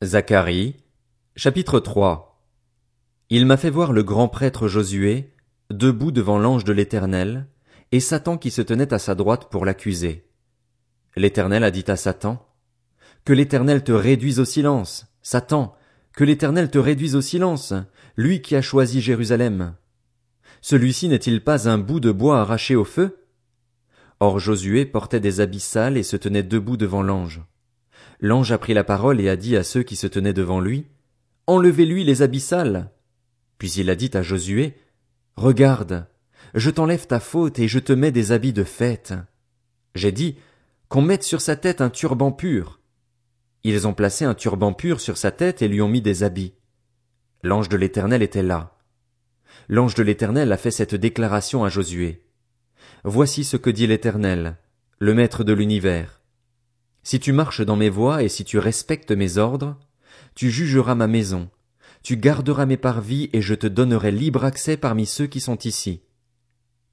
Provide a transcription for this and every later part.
Zacharie, chapitre 3 Il m'a fait voir le grand prêtre Josué, debout devant l'ange de l'Éternel, et Satan qui se tenait à sa droite pour l'accuser. L'Éternel a dit à Satan, Que l'Éternel te réduise au silence, Satan, que l'Éternel te réduise au silence, lui qui a choisi Jérusalem. Celui-ci n'est-il pas un bout de bois arraché au feu? Or Josué portait des habits sales et se tenait debout devant l'ange. L'ange a pris la parole et a dit à ceux qui se tenaient devant lui, Enlevez-lui les habits sales. Puis il a dit à Josué, Regarde, je t'enlève ta faute et je te mets des habits de fête. J'ai dit, qu'on mette sur sa tête un turban pur. Ils ont placé un turban pur sur sa tête et lui ont mis des habits. L'ange de l'Éternel était là. L'ange de l'Éternel a fait cette déclaration à Josué. Voici ce que dit l'Éternel, le Maître de l'univers. Si tu marches dans mes voies et si tu respectes mes ordres, tu jugeras ma maison, tu garderas mes parvis et je te donnerai libre accès parmi ceux qui sont ici.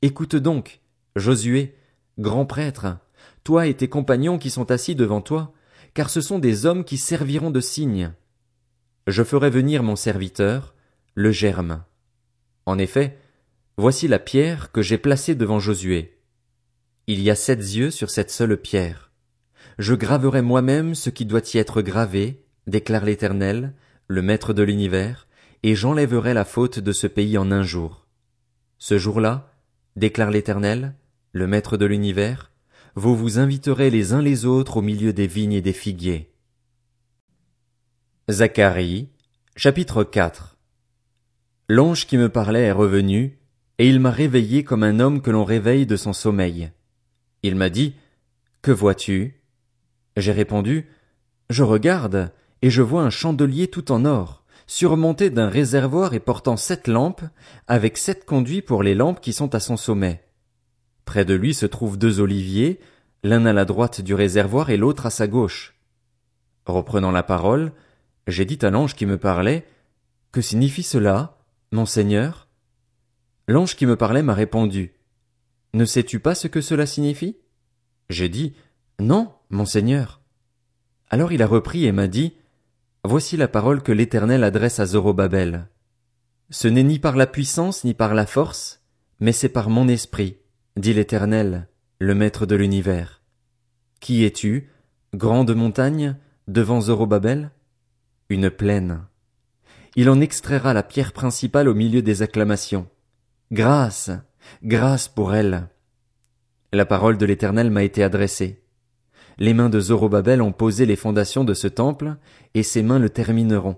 Écoute donc, Josué, grand prêtre, toi et tes compagnons qui sont assis devant toi, car ce sont des hommes qui serviront de signe. Je ferai venir mon serviteur, le germe. En effet, voici la pierre que j'ai placée devant Josué. Il y a sept yeux sur cette seule pierre. Je graverai moi-même ce qui doit y être gravé, déclare l'Éternel, le Maître de l'univers, et j'enlèverai la faute de ce pays en un jour. Ce jour-là, déclare l'Éternel, le Maître de l'univers, vous vous inviterez les uns les autres au milieu des vignes et des figuiers. Zacharie, chapitre 4 L'ange qui me parlait est revenu, et il m'a réveillé comme un homme que l'on réveille de son sommeil. Il m'a dit, Que vois-tu? J'ai répondu, Je regarde, et je vois un chandelier tout en or, surmonté d'un réservoir et portant sept lampes, avec sept conduits pour les lampes qui sont à son sommet. Près de lui se trouvent deux oliviers, l'un à la droite du réservoir et l'autre à sa gauche. Reprenant la parole, j'ai dit à l'ange qui me parlait, Que signifie cela, mon Seigneur? L'ange qui me parlait m'a répondu, Ne sais-tu pas ce que cela signifie? J'ai dit, Non, Monseigneur. Alors il a repris et m'a dit, Voici la parole que l'Éternel adresse à Zorobabel. Ce n'est ni par la puissance ni par la force, mais c'est par mon esprit, dit l'Éternel, le Maître de l'univers. Qui es-tu, grande montagne, devant Zorobabel? Une plaine. Il en extraira la pierre principale au milieu des acclamations. Grâce, grâce pour elle. La parole de l'Éternel m'a été adressée. Les mains de Zorobabel ont posé les fondations de ce temple, et ses mains le termineront.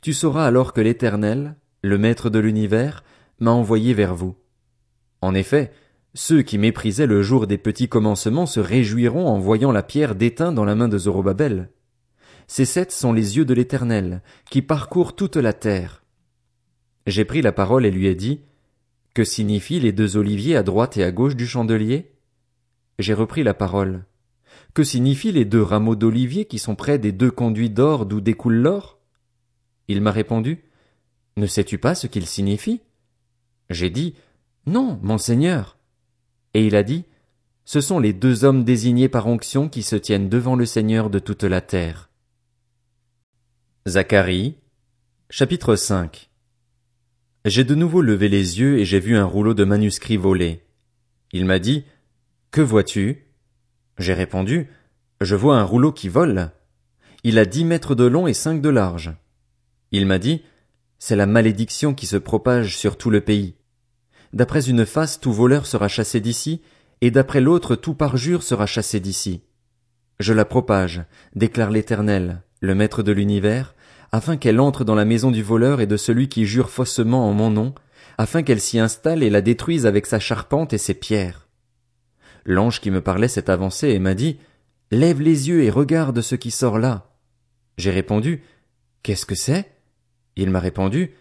Tu sauras alors que l'Éternel, le Maître de l'univers, m'a envoyé vers vous. En effet, ceux qui méprisaient le jour des petits commencements se réjouiront en voyant la pierre d'éteint dans la main de Zorobabel. Ces sept sont les yeux de l'Éternel, qui parcourent toute la terre. J'ai pris la parole et lui ai dit, Que signifient les deux oliviers à droite et à gauche du chandelier? J'ai repris la parole. Que signifient les deux rameaux d'olivier qui sont près des deux conduits d'or d'où découle l'or? Il m'a répondu, Ne sais-tu pas ce qu'ils signifient? J'ai dit, Non, monseigneur. Et il a dit, Ce sont les deux hommes désignés par onction qui se tiennent devant le Seigneur de toute la terre. Zacharie, chapitre 5 J'ai de nouveau levé les yeux et j'ai vu un rouleau de manuscrits volé. Il m'a dit, Que vois-tu? J'ai répondu, je vois un rouleau qui vole. Il a dix mètres de long et cinq de large. Il m'a dit, c'est la malédiction qui se propage sur tout le pays. D'après une face, tout voleur sera chassé d'ici, et d'après l'autre, tout parjure sera chassé d'ici. Je la propage, déclare l'Éternel, le Maître de l'univers, afin qu'elle entre dans la maison du voleur et de celui qui jure faussement en mon nom, afin qu'elle s'y installe et la détruise avec sa charpente et ses pierres. L'ange qui me parlait s'est avancé et m'a dit, Lève les yeux et regarde ce qui sort là. J'ai répondu, Qu'est-ce que c'est? Il m'a répondu,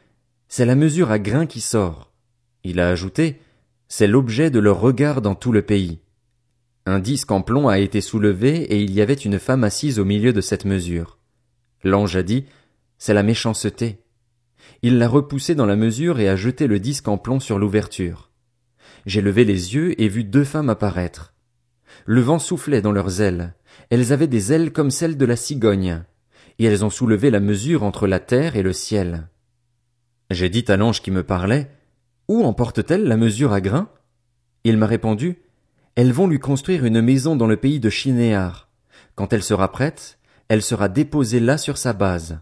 C'est la mesure à grains qui sort. Il a ajouté, C'est l'objet de leur regard dans tout le pays. Un disque en plomb a été soulevé et il y avait une femme assise au milieu de cette mesure. L'ange a dit, C'est la méchanceté. Il l'a repoussé dans la mesure et a jeté le disque en plomb sur l'ouverture j'ai levé les yeux et vu deux femmes apparaître. Le vent soufflait dans leurs ailes. Elles avaient des ailes comme celles de la cigogne. et elles ont soulevé la mesure entre la terre et le ciel. J'ai dit à l'ange qui me parlait, Où emportent-elles la mesure à grains? Il m'a répondu, Elles vont lui construire une maison dans le pays de Chinéar. Quand elle sera prête, elle sera déposée là sur sa base.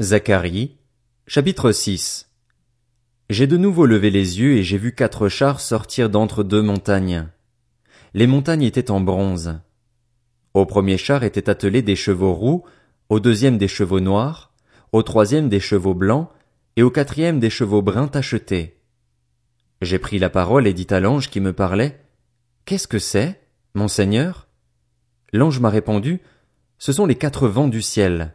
Zacharie, chapitre 6 J'ai de nouveau levé les yeux et j'ai vu quatre chars sortir d'entre deux montagnes. Les montagnes étaient en bronze. Au premier char étaient attelés des chevaux roux, au deuxième des chevaux noirs, au troisième des chevaux blancs, et au quatrième des chevaux bruns tachetés. J'ai pris la parole et dit à l'ange qui me parlait, Qu'est-ce que c'est, mon Seigneur? L'ange m'a répondu, Ce sont les quatre vents du ciel.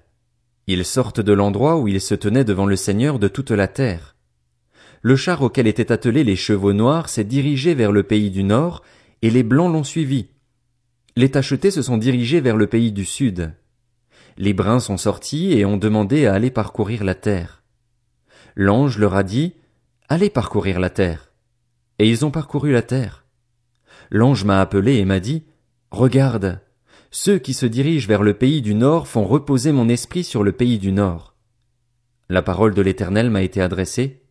Ils sortent de l'endroit où ils se tenaient devant le Seigneur de toute la terre. Le char auquel étaient attelés les chevaux noirs s'est dirigé vers le pays du nord, et les blancs l'ont suivi. Les tachetés se sont dirigés vers le pays du sud. Les bruns sont sortis et ont demandé à aller parcourir la terre. L'ange leur a dit, Allez parcourir la terre. Et ils ont parcouru la terre. L'ange m'a appelé et m'a dit, Regarde, ceux qui se dirigent vers le pays du Nord font reposer mon esprit sur le pays du Nord. La parole de l'Éternel m'a été adressée.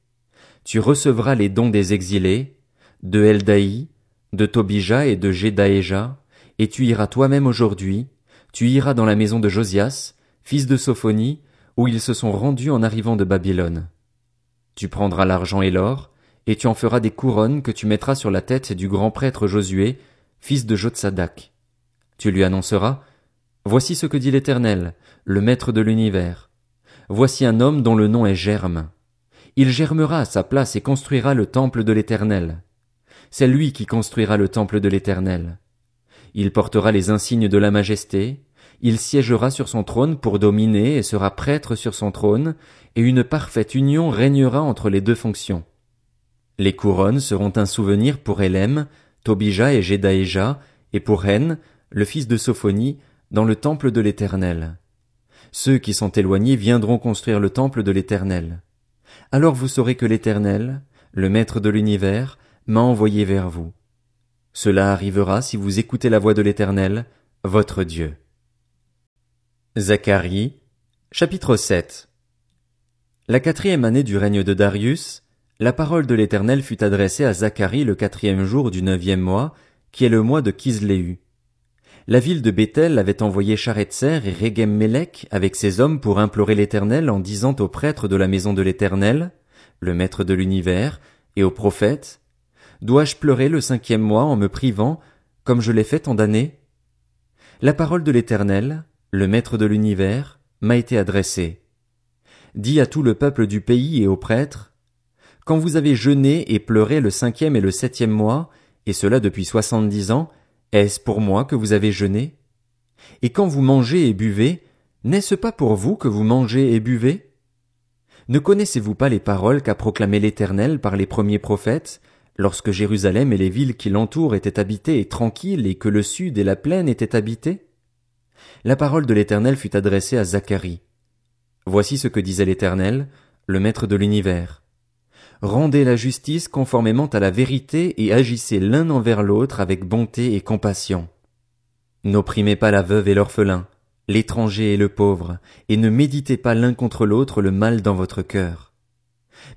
Tu recevras les dons des exilés, de Eldaï, de Tobija et de Jedaéja, et tu iras toi-même aujourd'hui, tu iras dans la maison de Josias, fils de Sophonie, où ils se sont rendus en arrivant de Babylone. Tu prendras l'argent et l'or, et tu en feras des couronnes que tu mettras sur la tête du grand prêtre Josué, fils de Jotsadak. Tu lui annonceras, Voici ce que dit l'Éternel, le Maître de l'univers. Voici un homme dont le nom est Germe. Il germera à sa place et construira le temple de l'Éternel. C'est lui qui construira le temple de l'Éternel. Il portera les insignes de la majesté, il siégera sur son trône pour dominer et sera prêtre sur son trône, et une parfaite union régnera entre les deux fonctions. Les couronnes seront un souvenir pour Hélène, Tobija et Jedaéja, et pour Hen, le fils de Sophonie, dans le temple de l'Éternel. Ceux qui sont éloignés viendront construire le temple de l'Éternel. Alors vous saurez que l'Éternel, le Maître de l'univers, m'a envoyé vers vous. Cela arrivera si vous écoutez la voix de l'Éternel, votre Dieu. Zacharie, chapitre 7 La quatrième année du règne de Darius, la parole de l'Éternel fut adressée à Zacharie le quatrième jour du neuvième mois, qui est le mois de Kisléu la ville de Bethel avait envoyé Charetzer et regem avec ses hommes pour implorer l'Éternel en disant aux prêtres de la maison de l'Éternel, le maître de l'univers, et aux prophètes, Dois-je pleurer le cinquième mois en me privant, comme je l'ai fait tant d'années? La parole de l'Éternel, le maître de l'univers, m'a été adressée. Dis à tout le peuple du pays et aux prêtres, Quand vous avez jeûné et pleuré le cinquième et le septième mois, et cela depuis soixante-dix ans, est-ce pour moi que vous avez jeûné? Et quand vous mangez et buvez, n'est-ce pas pour vous que vous mangez et buvez? Ne connaissez-vous pas les paroles qu'a proclamées l'Éternel par les premiers prophètes, lorsque Jérusalem et les villes qui l'entourent étaient habitées et tranquilles et que le sud et la plaine étaient habités? La parole de l'Éternel fut adressée à Zacharie. Voici ce que disait l'Éternel, le Maître de l'univers. Rendez la justice conformément à la vérité et agissez l'un envers l'autre avec bonté et compassion. N'opprimez pas la veuve et l'orphelin, l'étranger et le pauvre, et ne méditez pas l'un contre l'autre le mal dans votre cœur.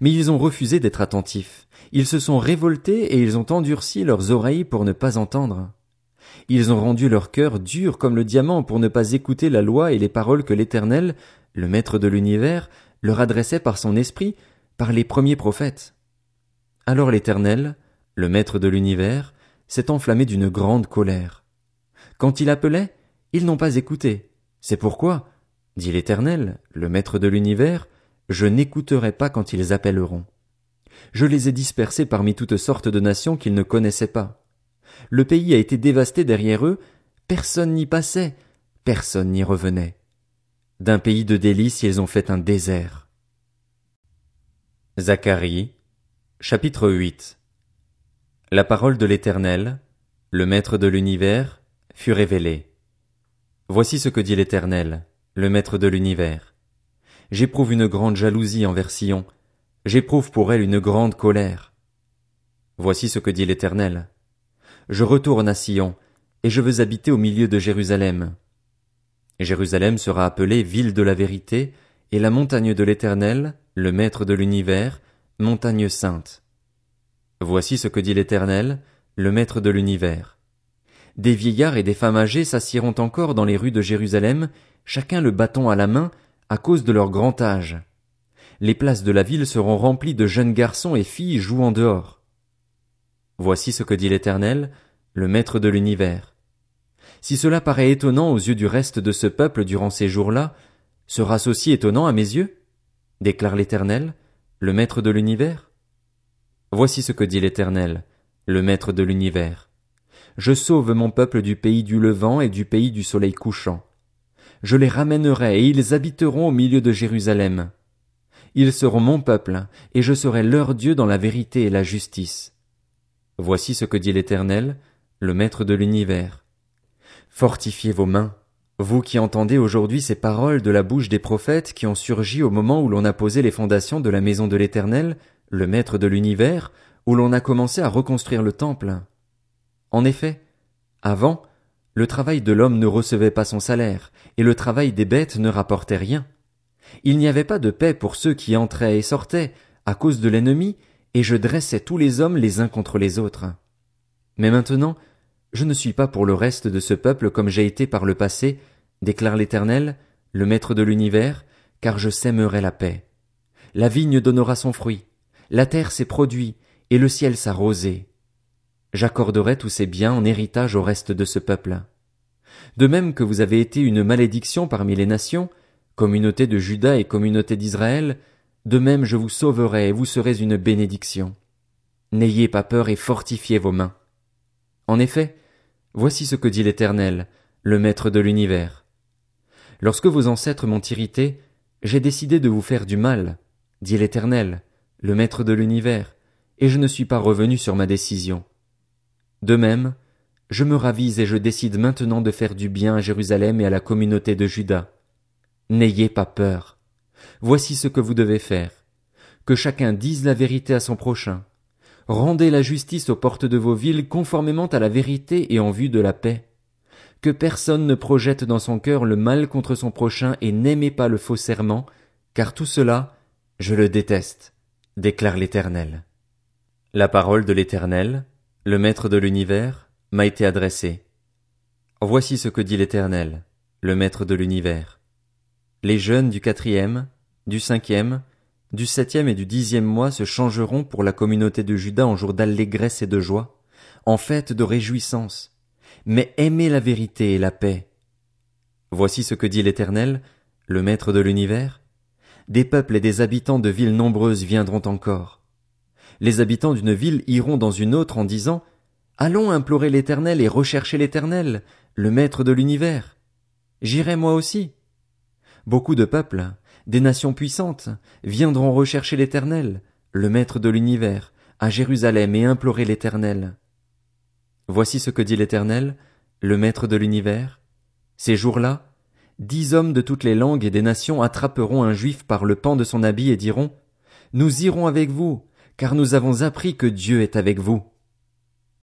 Mais ils ont refusé d'être attentifs, ils se sont révoltés et ils ont endurci leurs oreilles pour ne pas entendre. Ils ont rendu leur cœur dur comme le diamant pour ne pas écouter la loi et les paroles que l'Éternel, le Maître de l'univers, leur adressait par son esprit par les premiers prophètes. Alors l'Éternel, le Maître de l'univers, s'est enflammé d'une grande colère. Quand il appelait, ils n'ont pas écouté. C'est pourquoi, dit l'Éternel, le Maître de l'univers, je n'écouterai pas quand ils appelleront. Je les ai dispersés parmi toutes sortes de nations qu'ils ne connaissaient pas. Le pays a été dévasté derrière eux, personne n'y passait, personne n'y revenait. D'un pays de délices ils ont fait un désert. Zacharie, chapitre 8 La parole de l'Éternel, le Maître de l'univers, fut révélée. Voici ce que dit l'Éternel, le Maître de l'univers. J'éprouve une grande jalousie envers Sion, j'éprouve pour elle une grande colère. Voici ce que dit l'Éternel. Je retourne à Sion, et je veux habiter au milieu de Jérusalem. Jérusalem sera appelée ville de la vérité, et la montagne de l'Éternel, le Maître de l'univers, montagne sainte. Voici ce que dit l'Éternel, le Maître de l'univers. Des vieillards et des femmes âgées s'assieront encore dans les rues de Jérusalem, chacun le bâton à la main, à cause de leur grand âge. Les places de la ville seront remplies de jeunes garçons et filles jouant dehors. Voici ce que dit l'Éternel, le Maître de l'univers. Si cela paraît étonnant aux yeux du reste de ce peuple durant ces jours-là, sera-ce aussi étonnant à mes yeux? Déclare l'Éternel, le Maître de l'univers? Voici ce que dit l'Éternel, le Maître de l'univers. Je sauve mon peuple du pays du levant et du pays du soleil couchant. Je les ramènerai et ils habiteront au milieu de Jérusalem. Ils seront mon peuple, et je serai leur Dieu dans la vérité et la justice. Voici ce que dit l'Éternel, le Maître de l'univers. Fortifiez vos mains, vous qui entendez aujourd'hui ces paroles de la bouche des prophètes qui ont surgi au moment où l'on a posé les fondations de la maison de l'Éternel, le Maître de l'univers, où l'on a commencé à reconstruire le temple. En effet, avant, le travail de l'homme ne recevait pas son salaire, et le travail des bêtes ne rapportait rien. Il n'y avait pas de paix pour ceux qui entraient et sortaient, à cause de l'ennemi, et je dressais tous les hommes les uns contre les autres. Mais maintenant, je ne suis pas pour le reste de ce peuple comme j'ai été par le passé, déclare l'Éternel, le Maître de l'univers, car je sèmerai la paix. La vigne donnera son fruit, la terre ses produits, et le ciel sa rosée. J'accorderai tous ces biens en héritage au reste de ce peuple. De même que vous avez été une malédiction parmi les nations, communauté de Juda et communauté d'Israël, de même je vous sauverai et vous serez une bénédiction. N'ayez pas peur et fortifiez vos mains. En effet, voici ce que dit l'Éternel, le Maître de l'univers. Lorsque vos ancêtres m'ont irrité, j'ai décidé de vous faire du mal, dit l'Éternel, le Maître de l'univers, et je ne suis pas revenu sur ma décision. De même, je me ravise et je décide maintenant de faire du bien à Jérusalem et à la communauté de Juda. N'ayez pas peur. Voici ce que vous devez faire. Que chacun dise la vérité à son prochain. Rendez la justice aux portes de vos villes conformément à la vérité et en vue de la paix. Que personne ne projette dans son cœur le mal contre son prochain et n'aimez pas le faux serment, car tout cela, je le déteste, déclare l'Éternel. La parole de l'Éternel, le Maître de l'univers, m'a été adressée. Voici ce que dit l'Éternel, le Maître de l'univers. Les jeunes du quatrième, du cinquième, du septième et du dixième mois se changeront pour la communauté de Juda en jour d'allégresse et de joie, en fête de réjouissance. Mais aimez la vérité et la paix. Voici ce que dit l'Éternel, le Maître de l'univers. Des peuples et des habitants de villes nombreuses viendront encore. Les habitants d'une ville iront dans une autre en disant Allons implorer l'Éternel et rechercher l'Éternel, le Maître de l'univers. J'irai moi aussi. Beaucoup de peuples, des nations puissantes, viendront rechercher l'Éternel, le Maître de l'univers, à Jérusalem et implorer l'Éternel. Voici ce que dit l'Éternel, le Maître de l'univers. Ces jours-là, dix hommes de toutes les langues et des nations attraperont un juif par le pan de son habit et diront, Nous irons avec vous, car nous avons appris que Dieu est avec vous.